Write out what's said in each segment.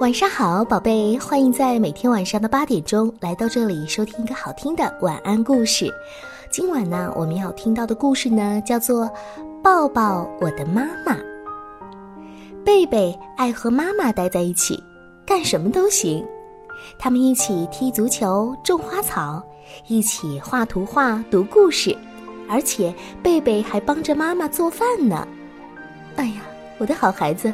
晚上好，宝贝，欢迎在每天晚上的八点钟来到这里收听一个好听的晚安故事。今晚呢，我们要听到的故事呢，叫做《抱抱我的妈妈》。贝贝爱和妈妈待在一起，干什么都行。他们一起踢足球、种花草，一起画图画、读故事，而且贝贝还帮着妈妈做饭呢。哎呀！我的好孩子，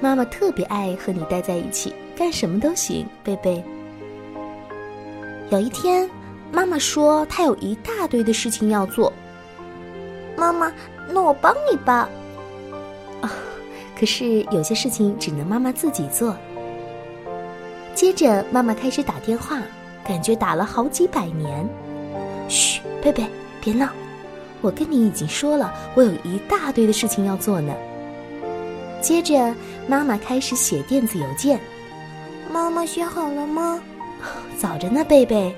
妈妈特别爱和你待在一起，干什么都行。贝贝，有一天，妈妈说她有一大堆的事情要做。妈妈，那我帮你吧。啊，可是有些事情只能妈妈自己做。接着，妈妈开始打电话，感觉打了好几百年。嘘，贝贝，别闹，我跟你已经说了，我有一大堆的事情要做呢。接着，妈妈开始写电子邮件。妈妈写好了吗？早着呢，贝贝，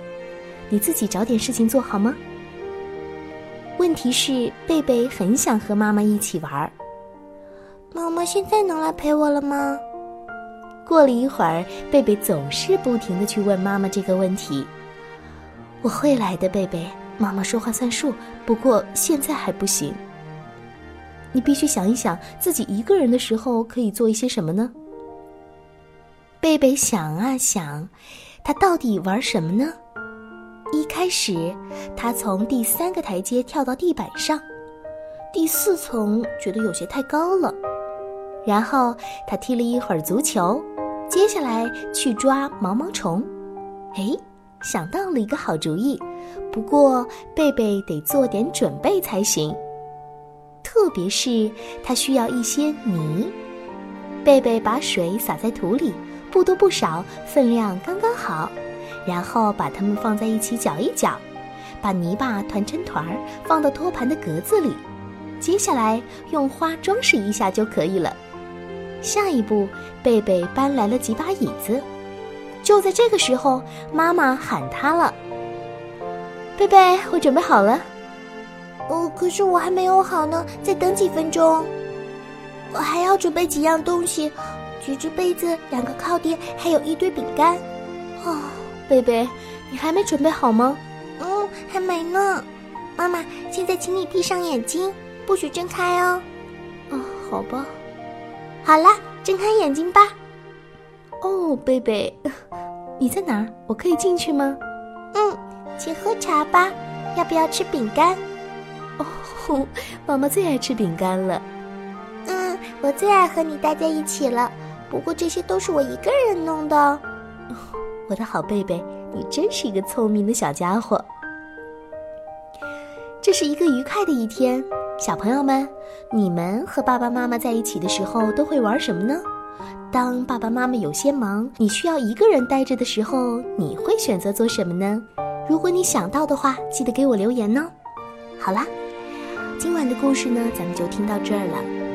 你自己找点事情做好吗？问题是，贝贝很想和妈妈一起玩。妈妈现在能来陪我了吗？过了一会儿，贝贝总是不停的去问妈妈这个问题。我会来的，贝贝，妈妈说话算数。不过现在还不行。你必须想一想，自己一个人的时候可以做一些什么呢？贝贝想啊想，他到底玩什么呢？一开始，他从第三个台阶跳到地板上，第四层觉得有些太高了。然后他踢了一会儿足球，接下来去抓毛毛虫。哎，想到了一个好主意，不过贝贝得做点准备才行。特别是它需要一些泥，贝贝把水洒在土里，不多不少，分量刚刚好，然后把它们放在一起搅一搅，把泥巴团成团儿，放到托盘的格子里。接下来用花装饰一下就可以了。下一步，贝贝搬来了几把椅子。就在这个时候，妈妈喊他了：“贝贝，我准备好了。”哦，可是我还没有好呢，再等几分钟。我还要准备几样东西，几只被子，两个靠垫，还有一堆饼干。哦，贝贝，你还没准备好吗？嗯，还没呢。妈妈，现在请你闭上眼睛，不许睁开哦。哦，好吧。好啦，睁开眼睛吧。哦，贝贝，你在哪儿？我可以进去吗？嗯，请喝茶吧。要不要吃饼干？哦，妈妈最爱吃饼干了。嗯，我最爱和你待在一起了。不过这些都是我一个人弄的。我的好贝贝，你真是一个聪明的小家伙。这是一个愉快的一天，小朋友们，你们和爸爸妈妈在一起的时候都会玩什么呢？当爸爸妈妈有些忙，你需要一个人待着的时候，你会选择做什么呢？如果你想到的话，记得给我留言呢。好啦。今晚的故事呢，咱们就听到这儿了。